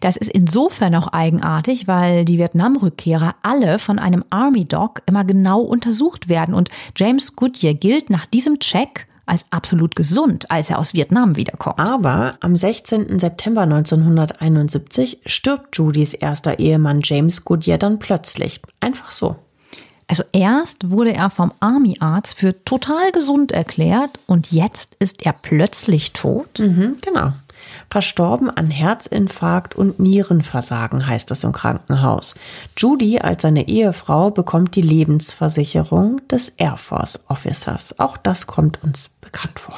Das ist insofern auch eigenartig, weil die Vietnam-Rückkehrer alle von einem Army Doc immer genau untersucht werden und James Goodyear gilt nach diesem Check als absolut gesund, als er aus Vietnam wiederkommt. Aber am 16. September 1971 stirbt Judys erster Ehemann James Goodyear dann plötzlich. Einfach so. Also erst wurde er vom Army-Arzt für total gesund erklärt und jetzt ist er plötzlich tot. Mhm, genau. Verstorben an Herzinfarkt und Nierenversagen heißt es im Krankenhaus. Judy als seine Ehefrau bekommt die Lebensversicherung des Air Force Officers. Auch das kommt uns bekannt vor.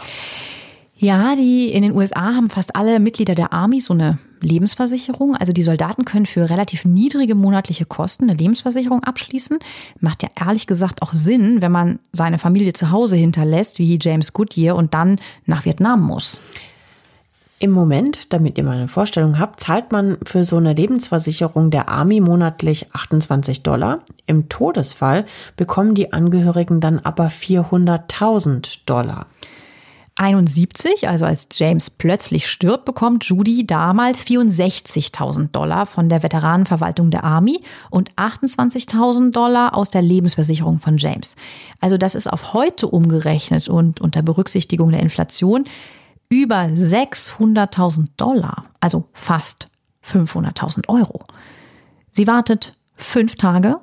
Ja, die in den USA haben fast alle Mitglieder der Army so eine Lebensversicherung. Also die Soldaten können für relativ niedrige monatliche Kosten eine Lebensversicherung abschließen. Macht ja ehrlich gesagt auch Sinn, wenn man seine Familie zu Hause hinterlässt, wie James Goodyear, und dann nach Vietnam muss. Im Moment, damit ihr mal eine Vorstellung habt, zahlt man für so eine Lebensversicherung der Army monatlich 28 Dollar. Im Todesfall bekommen die Angehörigen dann aber 400.000 Dollar. 71, also als James plötzlich stirbt, bekommt Judy damals 64.000 Dollar von der Veteranenverwaltung der Army und 28.000 Dollar aus der Lebensversicherung von James. Also das ist auf heute umgerechnet und unter Berücksichtigung der Inflation über 600.000 Dollar, also fast 500.000 Euro. Sie wartet fünf Tage,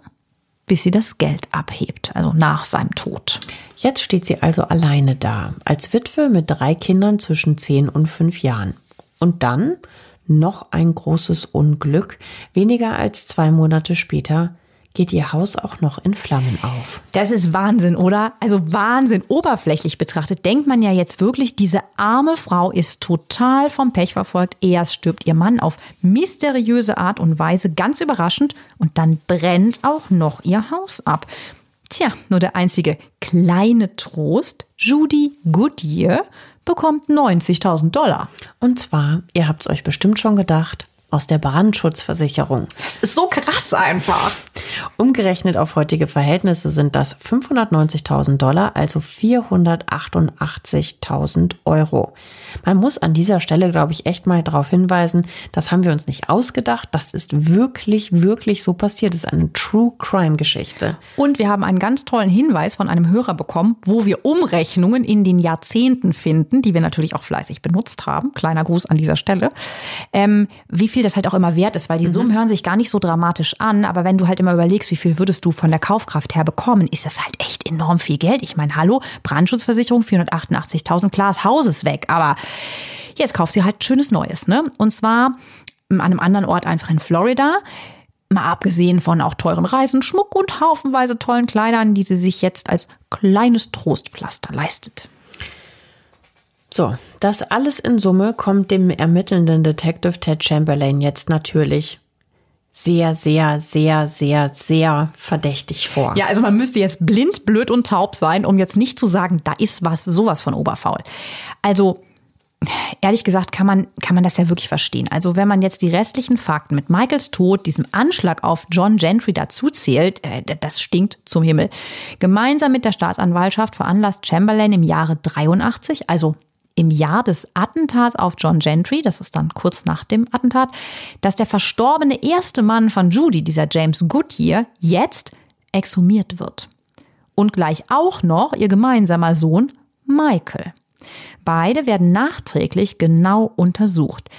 bis sie das Geld abhebt, also nach seinem Tod. Jetzt steht sie also alleine da, als Witwe mit drei Kindern zwischen 10 und 5 Jahren. Und dann noch ein großes Unglück. Weniger als zwei Monate später geht ihr Haus auch noch in Flammen auf. Das ist Wahnsinn, oder? Also Wahnsinn. Oberflächlich betrachtet denkt man ja jetzt wirklich, diese arme Frau ist total vom Pech verfolgt. Erst stirbt ihr Mann auf mysteriöse Art und Weise, ganz überraschend, und dann brennt auch noch ihr Haus ab. Tja, nur der einzige kleine Trost, Judy Goodyear bekommt 90.000 Dollar. Und zwar, ihr habt es euch bestimmt schon gedacht, aus der Brandschutzversicherung. Das ist so krass einfach. Umgerechnet auf heutige Verhältnisse sind das 590.000 Dollar, also 488.000 Euro. Man muss an dieser Stelle, glaube ich, echt mal darauf hinweisen, das haben wir uns nicht ausgedacht. Das ist wirklich, wirklich so passiert. Das ist eine True Crime Geschichte. Und wir haben einen ganz tollen Hinweis von einem Hörer bekommen, wo wir Umrechnungen in den Jahrzehnten finden, die wir natürlich auch fleißig benutzt haben. Kleiner Gruß an dieser Stelle. Ähm, wie viel das halt auch immer wert ist, weil die Summen hören sich gar nicht so dramatisch an, aber wenn du halt immer überlegst, wie viel würdest du von der Kaufkraft her bekommen, ist das halt echt enorm viel Geld. Ich meine, hallo, Brandschutzversicherung 488.000, klar, das Haus ist weg, aber jetzt kauft sie halt schönes Neues, ne? Und zwar an einem anderen Ort einfach in Florida. Mal abgesehen von auch teuren Reisen, Schmuck und haufenweise tollen Kleidern, die sie sich jetzt als kleines Trostpflaster leistet. So, das alles in Summe kommt dem ermittelnden Detective Ted Chamberlain jetzt natürlich sehr, sehr, sehr, sehr, sehr verdächtig vor. Ja, also man müsste jetzt blind, blöd und taub sein, um jetzt nicht zu sagen, da ist was, sowas von oberfaul. Also ehrlich gesagt kann man, kann man das ja wirklich verstehen. Also wenn man jetzt die restlichen Fakten mit Michaels Tod, diesem Anschlag auf John Gentry dazu zählt, äh, das stinkt zum Himmel. Gemeinsam mit der Staatsanwaltschaft veranlasst Chamberlain im Jahre 83, also im Jahr des Attentats auf John Gentry, das ist dann kurz nach dem Attentat, dass der verstorbene erste Mann von Judy, dieser James Goodyear, jetzt exhumiert wird. Und gleich auch noch ihr gemeinsamer Sohn Michael. Beide werden nachträglich genau untersucht.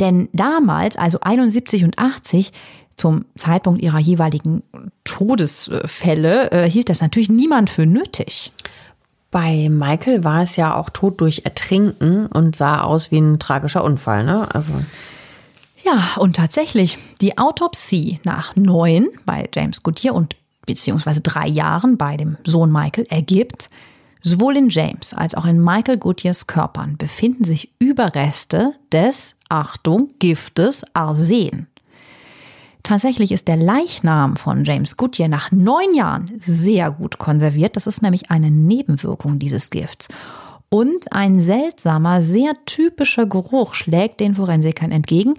Denn damals, also 71 und 80, zum Zeitpunkt ihrer jeweiligen Todesfälle, äh, hielt das natürlich niemand für nötig. Bei Michael war es ja auch Tod durch Ertrinken und sah aus wie ein tragischer Unfall, ne? Also. Ja, und tatsächlich, die Autopsie nach neun bei James Goodyear und beziehungsweise drei Jahren bei dem Sohn Michael ergibt, Sowohl in James als auch in Michael Goodyears Körpern befinden sich Überreste des, Achtung, Giftes Arsen. Tatsächlich ist der Leichnam von James Goodyear nach neun Jahren sehr gut konserviert. Das ist nämlich eine Nebenwirkung dieses Gifts. Und ein seltsamer, sehr typischer Geruch schlägt den Forensikern entgegen.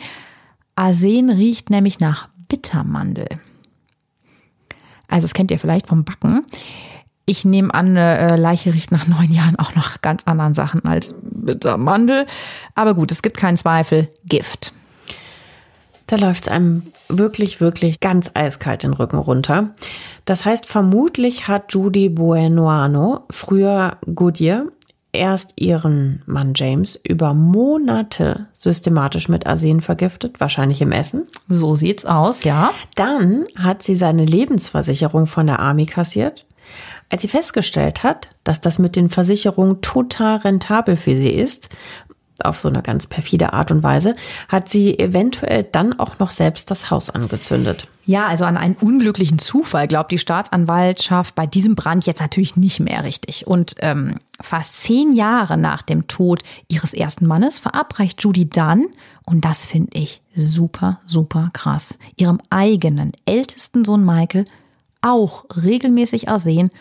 Arsen riecht nämlich nach Bittermandel. Also das kennt ihr vielleicht vom Backen. Ich nehme an, eine äh, Leiche riecht nach neun Jahren auch noch ganz anderen Sachen als Bittermandel. Aber gut, es gibt keinen Zweifel. Gift. Da läuft es einem wirklich, wirklich ganz eiskalt den Rücken runter. Das heißt, vermutlich hat Judy Buenoano, früher Goodyear, erst ihren Mann James über Monate systematisch mit Arsen vergiftet, wahrscheinlich im Essen. So sieht's aus, ja. Dann hat sie seine Lebensversicherung von der Army kassiert als sie festgestellt hat, dass das mit den Versicherungen total rentabel für sie ist, auf so eine ganz perfide Art und Weise, hat sie eventuell dann auch noch selbst das Haus angezündet. Ja, also an einen unglücklichen Zufall glaubt die Staatsanwaltschaft bei diesem Brand jetzt natürlich nicht mehr richtig. Und ähm, fast zehn Jahre nach dem Tod ihres ersten Mannes verabreicht Judy dann, und das finde ich super, super krass, ihrem eigenen ältesten Sohn Michael auch regelmäßig Arsen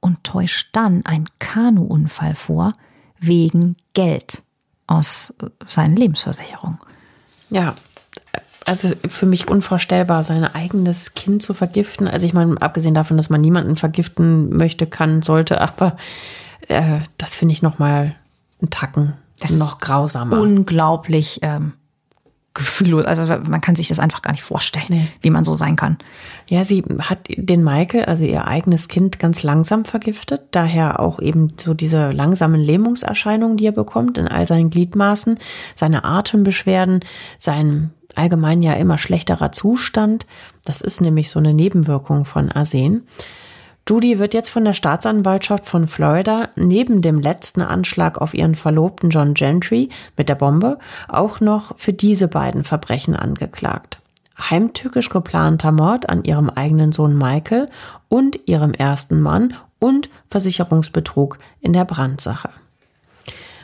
und täuscht dann einen Kanuunfall vor wegen Geld aus seinen Lebensversicherungen. Ja, also für mich unvorstellbar, sein eigenes Kind zu vergiften. Also ich meine, abgesehen davon, dass man niemanden vergiften möchte, kann, sollte, aber äh, das finde ich noch mal einen Tacken das noch grausamer. Unglaublich ähm, gefühllos. Also man kann sich das einfach gar nicht vorstellen, nee. wie man so sein kann. Ja, sie hat den Michael, also ihr eigenes Kind, ganz langsam vergiftet. Daher auch eben so diese langsamen Lähmungserscheinungen, die er bekommt in all seinen Gliedmaßen, seine Atembeschwerden, sein allgemein ja immer schlechterer Zustand. Das ist nämlich so eine Nebenwirkung von Arsen. Judy wird jetzt von der Staatsanwaltschaft von Florida neben dem letzten Anschlag auf ihren Verlobten John Gentry mit der Bombe auch noch für diese beiden Verbrechen angeklagt. Heimtückisch geplanter Mord an ihrem eigenen Sohn Michael und ihrem ersten Mann und Versicherungsbetrug in der Brandsache.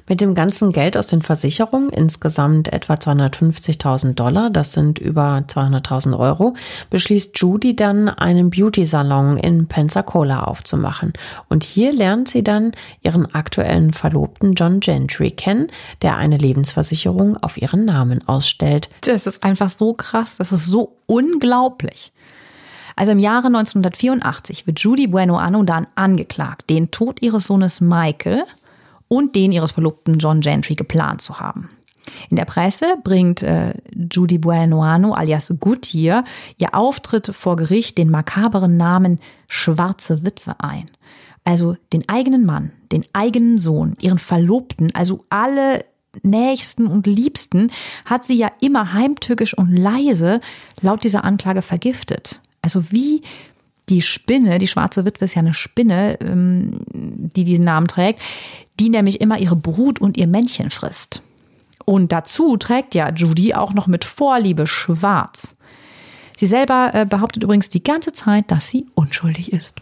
Mit dem ganzen Geld aus den Versicherungen, insgesamt etwa 250.000 Dollar, das sind über 200.000 Euro, beschließt Judy dann einen Beauty-Salon in Pensacola aufzumachen. Und hier lernt sie dann ihren aktuellen Verlobten John Gentry kennen, der eine Lebensversicherung auf ihren Namen ausstellt. Das ist einfach so krass, das ist so unglaublich. Also im Jahre 1984 wird Judy Bueno Anno dann angeklagt, den Tod ihres Sohnes Michael und den ihres Verlobten John Gentry geplant zu haben. In der Presse bringt äh, Judy Buenoano alias Goodyear ihr Auftritt vor Gericht den makaberen Namen Schwarze Witwe ein. Also den eigenen Mann, den eigenen Sohn, ihren Verlobten, also alle Nächsten und Liebsten hat sie ja immer heimtückisch und leise laut dieser Anklage vergiftet. Also wie die Spinne, die schwarze Witwe ist ja eine Spinne, ähm, die diesen Namen trägt, die nämlich immer ihre Brut und ihr Männchen frisst. Und dazu trägt ja Judy auch noch mit Vorliebe schwarz. Sie selber äh, behauptet übrigens die ganze Zeit, dass sie unschuldig ist.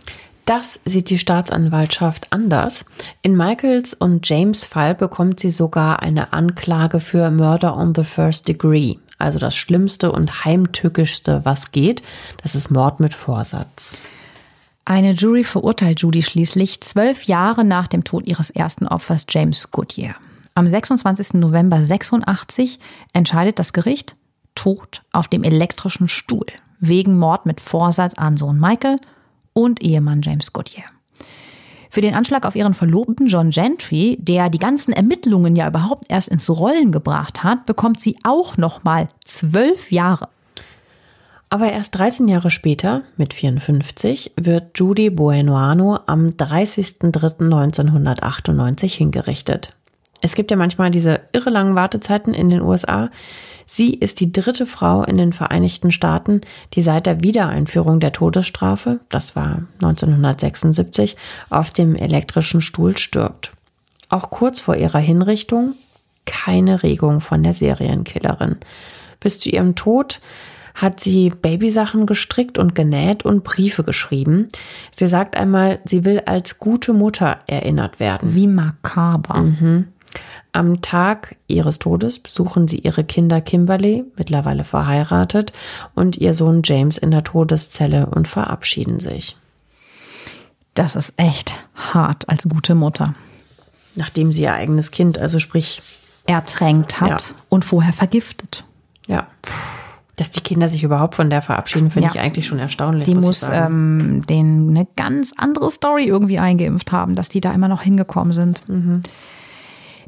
Das sieht die Staatsanwaltschaft anders. In Michaels und James Fall bekommt sie sogar eine Anklage für Murder on the First Degree, also das Schlimmste und heimtückischste, was geht. Das ist Mord mit Vorsatz. Eine Jury verurteilt Judy schließlich zwölf Jahre nach dem Tod ihres ersten Opfers James Goodyear. Am 26. November 86 entscheidet das Gericht Tod auf dem elektrischen Stuhl wegen Mord mit Vorsatz an Sohn Michael und Ehemann James Goodyear. Für den Anschlag auf ihren Verlobten John Gentry, der die ganzen Ermittlungen ja überhaupt erst ins Rollen gebracht hat, bekommt sie auch noch mal zwölf Jahre. Aber erst 13 Jahre später, mit 54, wird Judy Buenoano am 30.03.1998 hingerichtet. Es gibt ja manchmal diese irre langen Wartezeiten in den USA. Sie ist die dritte Frau in den Vereinigten Staaten, die seit der Wiedereinführung der Todesstrafe, das war 1976, auf dem elektrischen Stuhl stirbt. Auch kurz vor ihrer Hinrichtung keine Regung von der Serienkillerin. Bis zu ihrem Tod hat sie Babysachen gestrickt und genäht und Briefe geschrieben. Sie sagt einmal, sie will als gute Mutter erinnert werden. Wie makaber. Mhm. Am Tag ihres Todes besuchen sie ihre Kinder Kimberly, mittlerweile verheiratet, und ihr Sohn James in der Todeszelle und verabschieden sich. Das ist echt hart als gute Mutter. Nachdem sie ihr eigenes Kind, also sprich ertränkt hat ja. und vorher vergiftet. Ja. Dass die Kinder sich überhaupt von der verabschieden, finde ja. ich eigentlich schon erstaunlich. Die muss, muss ähm, denen eine ganz andere Story irgendwie eingeimpft haben, dass die da immer noch hingekommen sind. Mhm.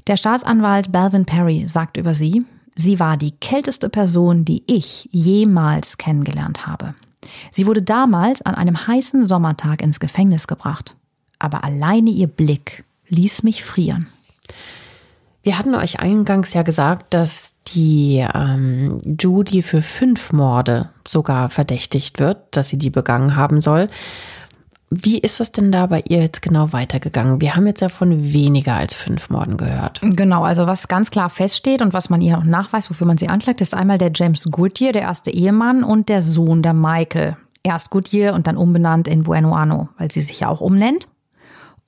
Der Staatsanwalt Balvin Perry sagt über sie, sie war die kälteste Person, die ich jemals kennengelernt habe. Sie wurde damals an einem heißen Sommertag ins Gefängnis gebracht. Aber alleine ihr Blick ließ mich frieren. Wir hatten euch eingangs ja gesagt, dass die ähm, Judy für fünf Morde sogar verdächtigt wird, dass sie die begangen haben soll. Wie ist das denn da bei ihr jetzt genau weitergegangen? Wir haben jetzt ja von weniger als fünf Morden gehört. Genau, also was ganz klar feststeht und was man ihr auch nachweist, wofür man sie anklagt, ist einmal der James Goodyear, der erste Ehemann, und der Sohn der Michael. Erst Goodyear und dann umbenannt in Buenoano, weil sie sich ja auch umnennt.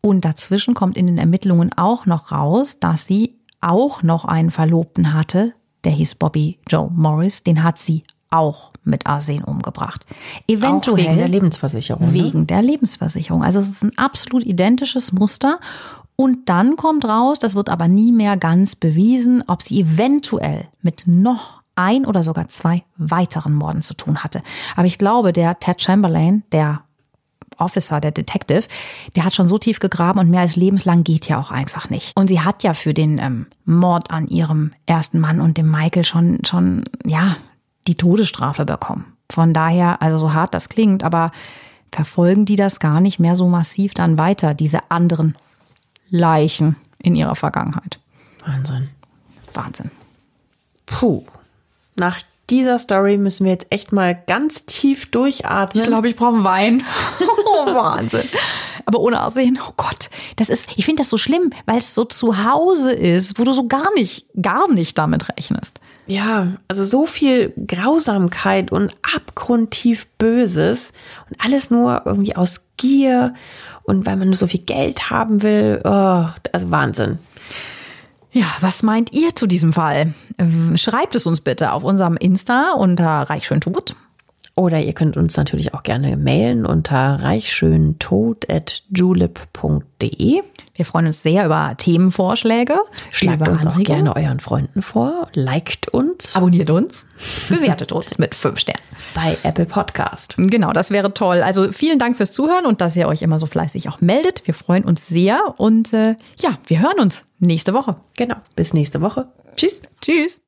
Und dazwischen kommt in den Ermittlungen auch noch raus, dass sie auch noch einen Verlobten hatte, der hieß Bobby Joe Morris. Den hat sie auch mit Arsen umgebracht. Eventuell auch wegen der Lebensversicherung. Ne? Wegen ne? der Lebensversicherung. Also es ist ein absolut identisches Muster. Und dann kommt raus, das wird aber nie mehr ganz bewiesen, ob sie eventuell mit noch ein oder sogar zwei weiteren Morden zu tun hatte. Aber ich glaube, der Ted Chamberlain, der Officer, der Detective, der hat schon so tief gegraben und mehr als lebenslang geht ja auch einfach nicht. Und sie hat ja für den ähm, Mord an ihrem ersten Mann und dem Michael schon, schon, ja, die Todesstrafe bekommen. Von daher, also so hart das klingt, aber verfolgen die das gar nicht mehr so massiv dann weiter, diese anderen Leichen in ihrer Vergangenheit. Wahnsinn. Wahnsinn. Puh. Nach dieser Story müssen wir jetzt echt mal ganz tief durchatmen. Ich glaube, ich brauche einen Wein. oh, Wahnsinn. Aber ohne Aussehen, oh Gott, das ist, ich finde das so schlimm, weil es so zu Hause ist, wo du so gar nicht, gar nicht damit rechnest. Ja, also so viel Grausamkeit und abgrundtief Böses und alles nur irgendwie aus Gier und weil man nur so viel Geld haben will. Oh, also Wahnsinn. Ja, was meint ihr zu diesem Fall? Schreibt es uns bitte auf unserem Insta unter Reichschöntod. Oder ihr könnt uns natürlich auch gerne mailen unter reichschöntod.julep.de. Wir freuen uns sehr über Themenvorschläge. Schlagt uns auch gerne euren Freunden vor, liked uns, abonniert uns, bewertet uns mit fünf Sternen. Bei Apple Podcast. Genau, das wäre toll. Also vielen Dank fürs Zuhören und dass ihr euch immer so fleißig auch meldet. Wir freuen uns sehr und äh, ja, wir hören uns nächste Woche. Genau, bis nächste Woche. Tschüss. Tschüss.